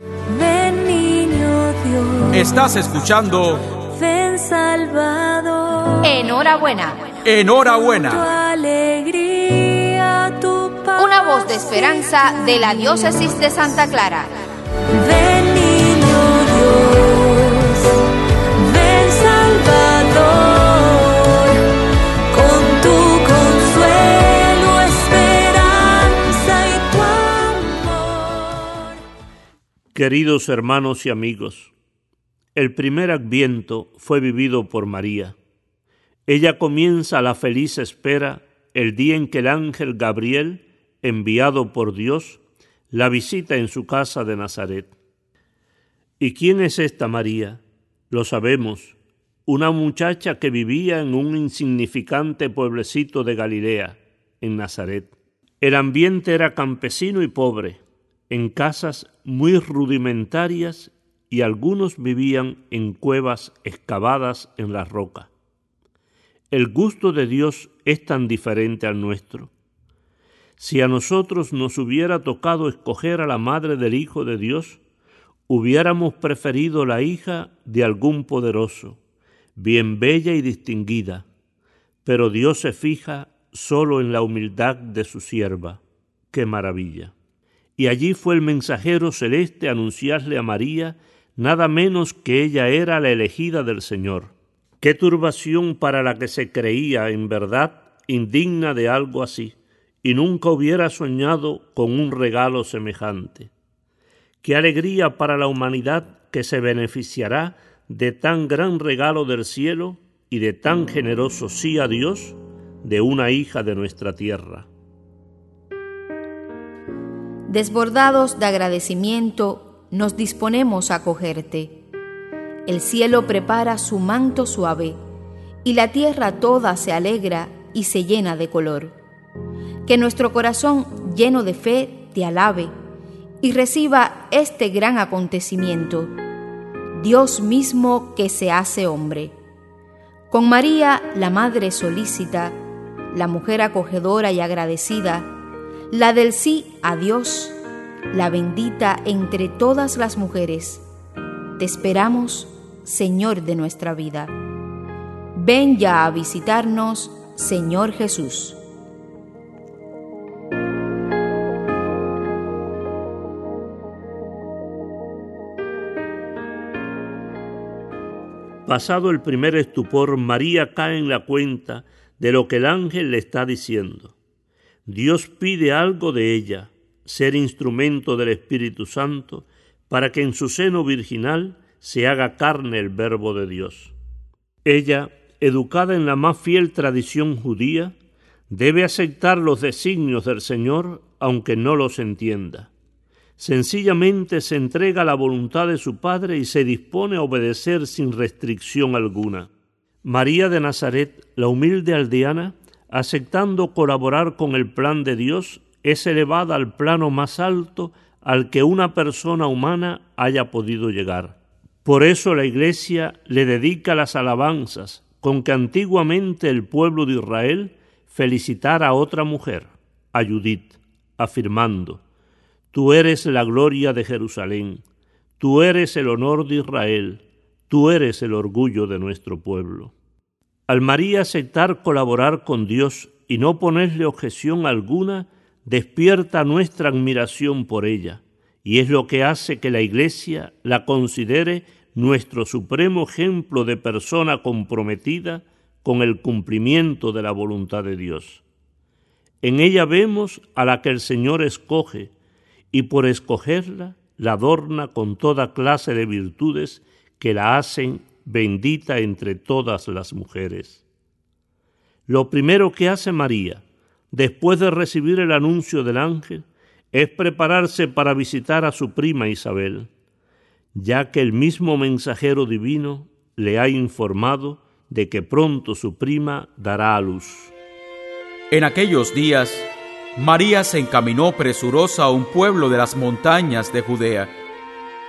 Ven niño Dios. Estás escuchando Ven Salvador. Enhorabuena. Tu Enhorabuena. alegría, tu paz. Una voz de esperanza de la diócesis de Santa Clara. Ven Queridos hermanos y amigos, el primer adviento fue vivido por María. Ella comienza la feliz espera el día en que el ángel Gabriel, enviado por Dios, la visita en su casa de Nazaret. ¿Y quién es esta María? Lo sabemos, una muchacha que vivía en un insignificante pueblecito de Galilea, en Nazaret. El ambiente era campesino y pobre, en casas muy rudimentarias y algunos vivían en cuevas excavadas en la roca. El gusto de Dios es tan diferente al nuestro. Si a nosotros nos hubiera tocado escoger a la madre del Hijo de Dios, hubiéramos preferido la hija de algún poderoso, bien bella y distinguida, pero Dios se fija solo en la humildad de su sierva. ¡Qué maravilla! Y allí fue el mensajero celeste a anunciarle a María nada menos que ella era la elegida del Señor. Qué turbación para la que se creía en verdad indigna de algo así, y nunca hubiera soñado con un regalo semejante. Qué alegría para la humanidad que se beneficiará de tan gran regalo del cielo y de tan generoso sí a Dios de una hija de nuestra tierra. Desbordados de agradecimiento, nos disponemos a acogerte. El cielo prepara su manto suave y la tierra toda se alegra y se llena de color. Que nuestro corazón lleno de fe te alabe y reciba este gran acontecimiento, Dios mismo que se hace hombre. Con María, la Madre solícita, la mujer acogedora y agradecida, la del sí a Dios, la bendita entre todas las mujeres. Te esperamos, Señor de nuestra vida. Ven ya a visitarnos, Señor Jesús. Pasado el primer estupor, María cae en la cuenta de lo que el ángel le está diciendo. Dios pide algo de ella, ser instrumento del Espíritu Santo, para que en su seno virginal se haga carne el verbo de Dios. Ella, educada en la más fiel tradición judía, debe aceptar los designios del Señor aunque no los entienda. Sencillamente se entrega a la voluntad de su Padre y se dispone a obedecer sin restricción alguna. María de Nazaret, la humilde aldeana, aceptando colaborar con el plan de Dios, es elevada al plano más alto al que una persona humana haya podido llegar. Por eso la Iglesia le dedica las alabanzas con que antiguamente el pueblo de Israel felicitara a otra mujer, a Judith, afirmando, Tú eres la gloria de Jerusalén, tú eres el honor de Israel, tú eres el orgullo de nuestro pueblo. Al María aceptar colaborar con Dios y no ponerle objeción alguna, despierta nuestra admiración por ella, y es lo que hace que la Iglesia la considere nuestro supremo ejemplo de persona comprometida con el cumplimiento de la voluntad de Dios. En ella vemos a la que el Señor escoge, y por escogerla la adorna con toda clase de virtudes que la hacen bendita entre todas las mujeres. Lo primero que hace María, después de recibir el anuncio del ángel, es prepararse para visitar a su prima Isabel, ya que el mismo mensajero divino le ha informado de que pronto su prima dará a luz. En aquellos días, María se encaminó presurosa a un pueblo de las montañas de Judea,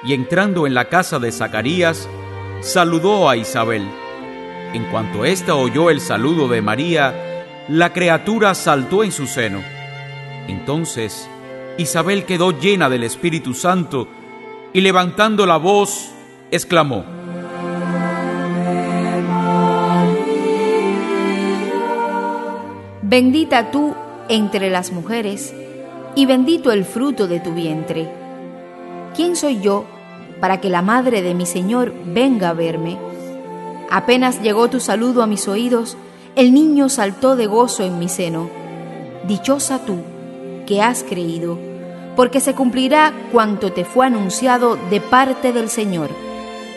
y entrando en la casa de Zacarías, saludó a Isabel. En cuanto ésta oyó el saludo de María, la criatura saltó en su seno. Entonces Isabel quedó llena del Espíritu Santo y levantando la voz, exclamó, Bendita tú entre las mujeres, y bendito el fruto de tu vientre. ¿Quién soy yo para que la madre de mi Señor venga a verme? Apenas llegó tu saludo a mis oídos, el niño saltó de gozo en mi seno. Dichosa tú, que has creído, porque se cumplirá cuanto te fue anunciado de parte del Señor.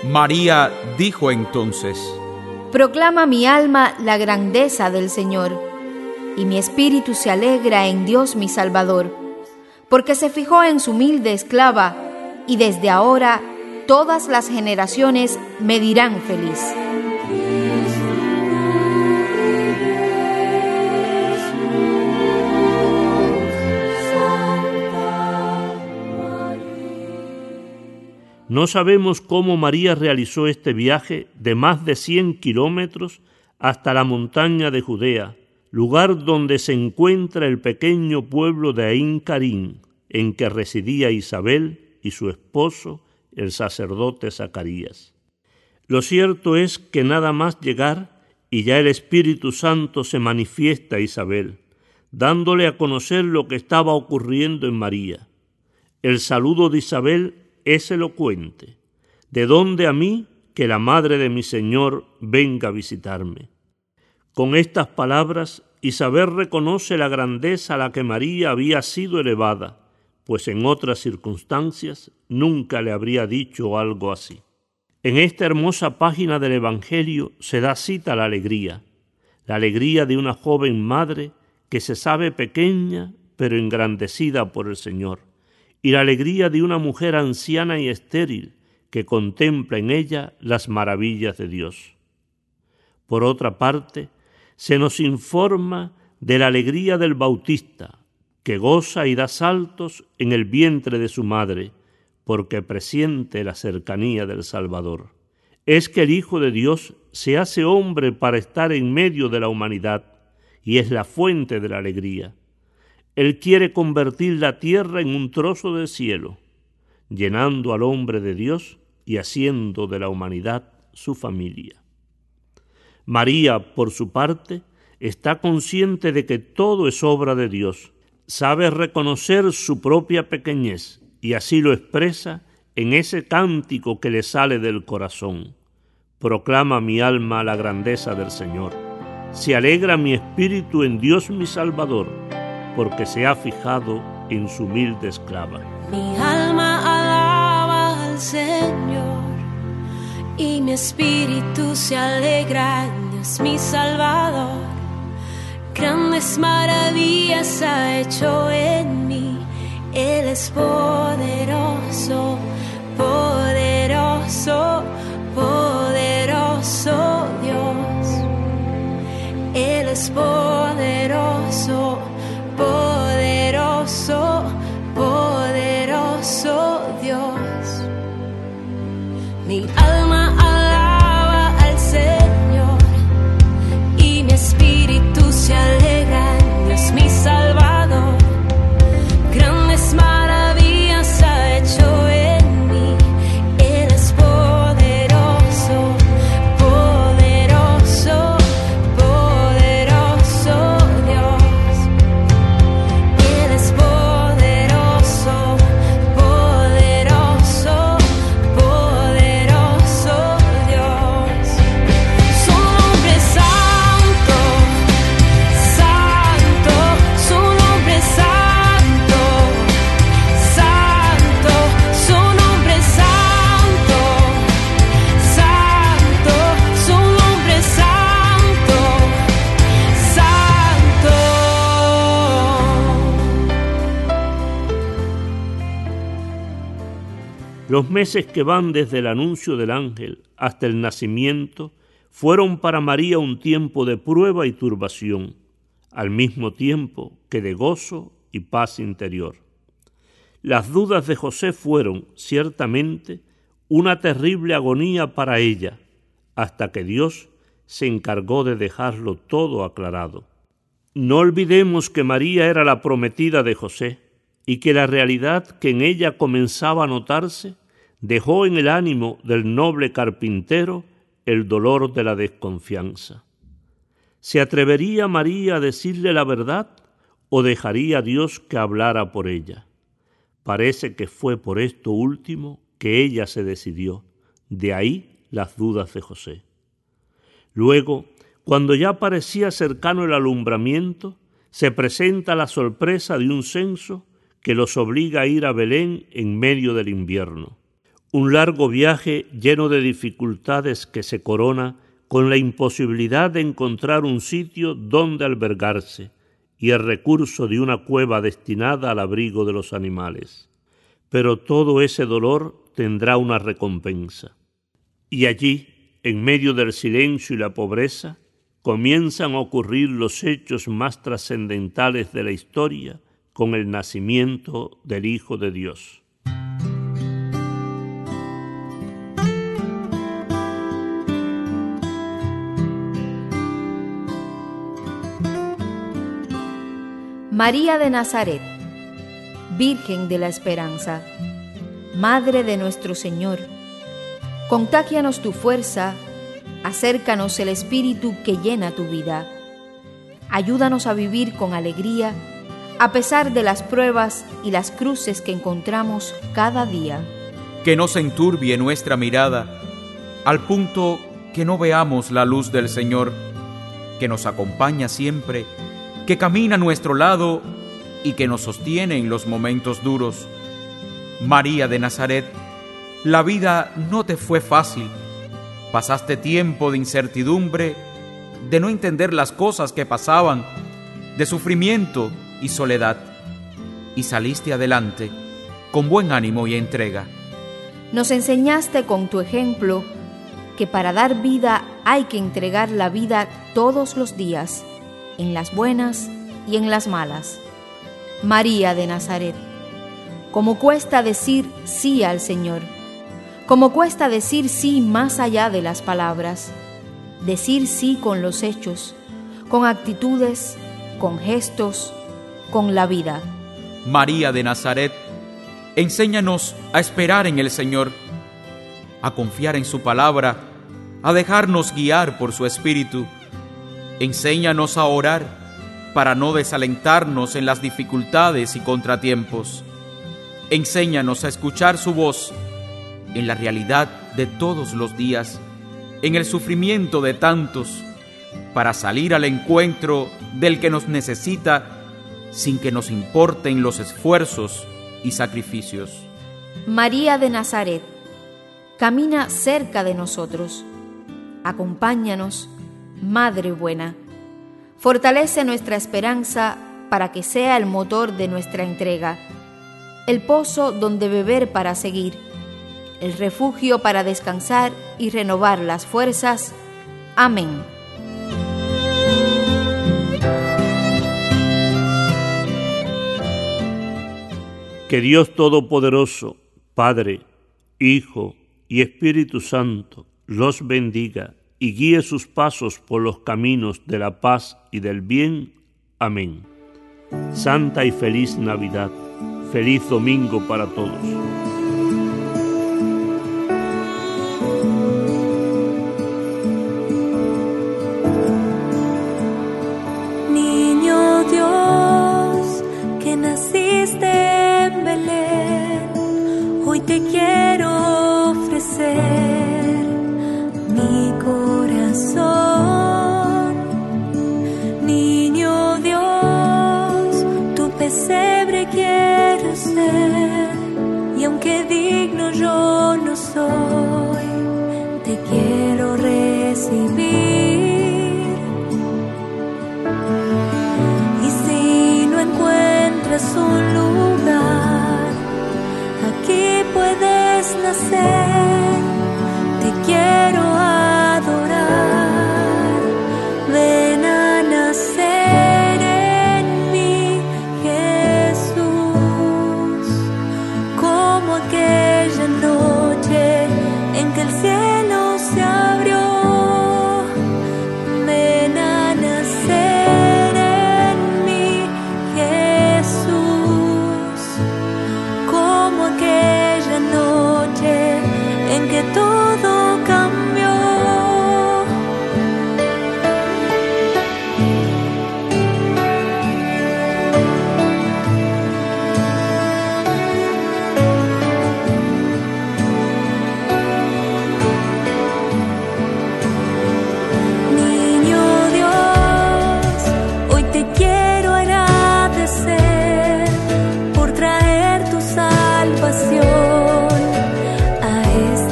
María dijo entonces, Proclama mi alma la grandeza del Señor, y mi espíritu se alegra en Dios mi Salvador, porque se fijó en su humilde esclava, y desde ahora todas las generaciones me dirán feliz. No sabemos cómo María realizó este viaje de más de 100 kilómetros hasta la montaña de Judea, lugar donde se encuentra el pequeño pueblo de Ain Karim, en que residía Isabel y su esposo, el sacerdote Zacarías. Lo cierto es que nada más llegar y ya el Espíritu Santo se manifiesta a Isabel, dándole a conocer lo que estaba ocurriendo en María. El saludo de Isabel es elocuente. ¿De dónde a mí que la madre de mi Señor venga a visitarme? Con estas palabras, Isabel reconoce la grandeza a la que María había sido elevada, pues en otras circunstancias nunca le habría dicho algo así. En esta hermosa página del Evangelio se da cita la alegría, la alegría de una joven madre que se sabe pequeña pero engrandecida por el Señor y la alegría de una mujer anciana y estéril que contempla en ella las maravillas de Dios. Por otra parte, se nos informa de la alegría del Bautista, que goza y da saltos en el vientre de su madre, porque presiente la cercanía del Salvador. Es que el Hijo de Dios se hace hombre para estar en medio de la humanidad, y es la fuente de la alegría. Él quiere convertir la tierra en un trozo de cielo, llenando al hombre de Dios y haciendo de la humanidad su familia. María, por su parte, está consciente de que todo es obra de Dios, sabe reconocer su propia pequeñez y así lo expresa en ese cántico que le sale del corazón. Proclama mi alma la grandeza del Señor. Se alegra mi espíritu en Dios mi Salvador porque se ha fijado en su humilde esclava. Mi alma alaba al Señor y mi espíritu se alegra en Dios mi Salvador. Grandes maravillas ha hecho en mí, Él es poderoso, poderoso, poderoso Dios. Él es poderoso poderoso, poderoso Dios. Mi alma Los meses que van desde el anuncio del ángel hasta el nacimiento fueron para María un tiempo de prueba y turbación, al mismo tiempo que de gozo y paz interior. Las dudas de José fueron, ciertamente, una terrible agonía para ella, hasta que Dios se encargó de dejarlo todo aclarado. No olvidemos que María era la prometida de José y que la realidad que en ella comenzaba a notarse dejó en el ánimo del noble carpintero el dolor de la desconfianza. ¿Se atrevería María a decirle la verdad o dejaría a Dios que hablara por ella? Parece que fue por esto último que ella se decidió, de ahí las dudas de José. Luego, cuando ya parecía cercano el alumbramiento, se presenta la sorpresa de un censo que los obliga a ir a Belén en medio del invierno. Un largo viaje lleno de dificultades que se corona con la imposibilidad de encontrar un sitio donde albergarse y el recurso de una cueva destinada al abrigo de los animales. Pero todo ese dolor tendrá una recompensa. Y allí, en medio del silencio y la pobreza, comienzan a ocurrir los hechos más trascendentales de la historia con el nacimiento del Hijo de Dios. María de Nazaret, Virgen de la Esperanza, Madre de nuestro Señor, contágianos tu fuerza, acércanos el Espíritu que llena tu vida. Ayúdanos a vivir con alegría a pesar de las pruebas y las cruces que encontramos cada día. Que no se enturbie nuestra mirada al punto que no veamos la luz del Señor, que nos acompaña siempre que camina a nuestro lado y que nos sostiene en los momentos duros. María de Nazaret, la vida no te fue fácil. Pasaste tiempo de incertidumbre, de no entender las cosas que pasaban, de sufrimiento y soledad, y saliste adelante con buen ánimo y entrega. Nos enseñaste con tu ejemplo que para dar vida hay que entregar la vida todos los días en las buenas y en las malas. María de Nazaret, como cuesta decir sí al Señor, como cuesta decir sí más allá de las palabras, decir sí con los hechos, con actitudes, con gestos, con la vida. María de Nazaret, enséñanos a esperar en el Señor, a confiar en su palabra, a dejarnos guiar por su Espíritu Enséñanos a orar para no desalentarnos en las dificultades y contratiempos. Enséñanos a escuchar su voz en la realidad de todos los días, en el sufrimiento de tantos, para salir al encuentro del que nos necesita sin que nos importen los esfuerzos y sacrificios. María de Nazaret, camina cerca de nosotros, acompáñanos Madre buena, fortalece nuestra esperanza para que sea el motor de nuestra entrega, el pozo donde beber para seguir, el refugio para descansar y renovar las fuerzas. Amén. Que Dios Todopoderoso, Padre, Hijo y Espíritu Santo, los bendiga y guíe sus pasos por los caminos de la paz y del bien. Amén. Santa y feliz Navidad. Feliz domingo para todos. Y si no encuentras un lugar, aquí puedes nacer.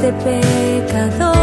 Este pecador.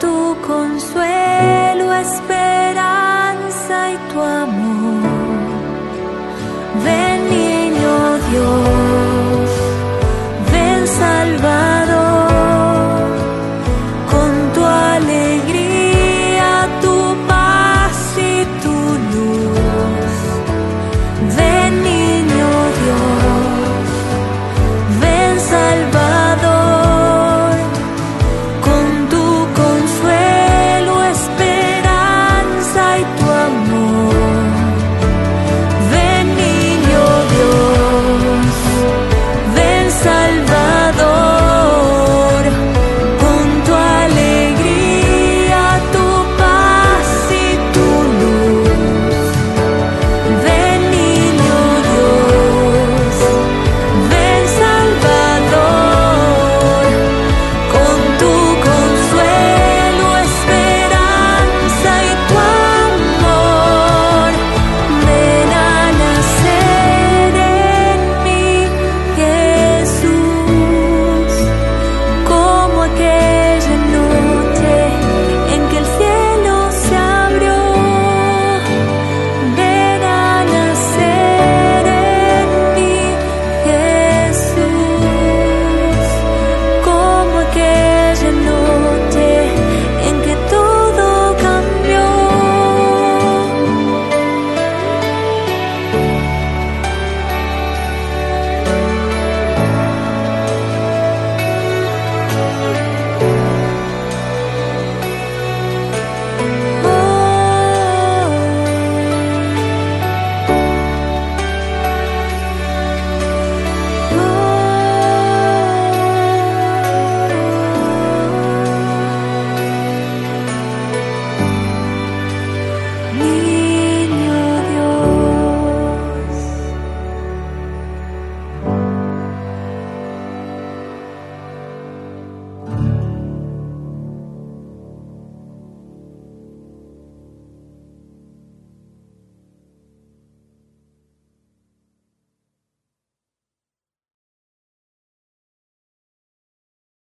tu consuelo.